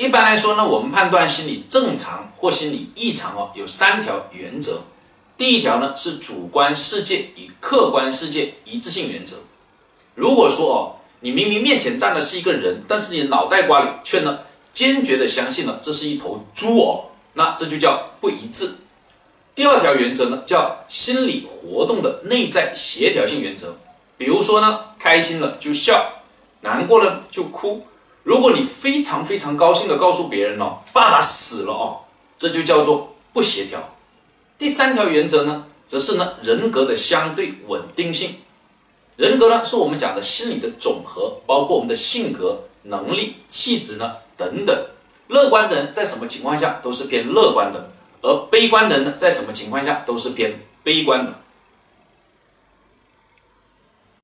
一般来说呢，我们判断心理正常或心理异常哦，有三条原则。第一条呢是主观世界与客观世界一致性原则。如果说哦，你明明面前站的是一个人，但是你脑袋瓜里却呢坚决的相信了这是一头猪哦，那这就叫不一致。第二条原则呢叫心理活动的内在协调性原则。比如说呢，开心了就笑，难过了就哭。如果你非常非常高兴的告诉别人哦，爸爸死了哦，这就叫做不协调。第三条原则呢，则是呢人格的相对稳定性。人格呢是我们讲的心理的总和，包括我们的性格、能力、气质呢等等。乐观的人在什么情况下都是偏乐观的，而悲观的人呢在什么情况下都是偏悲观的。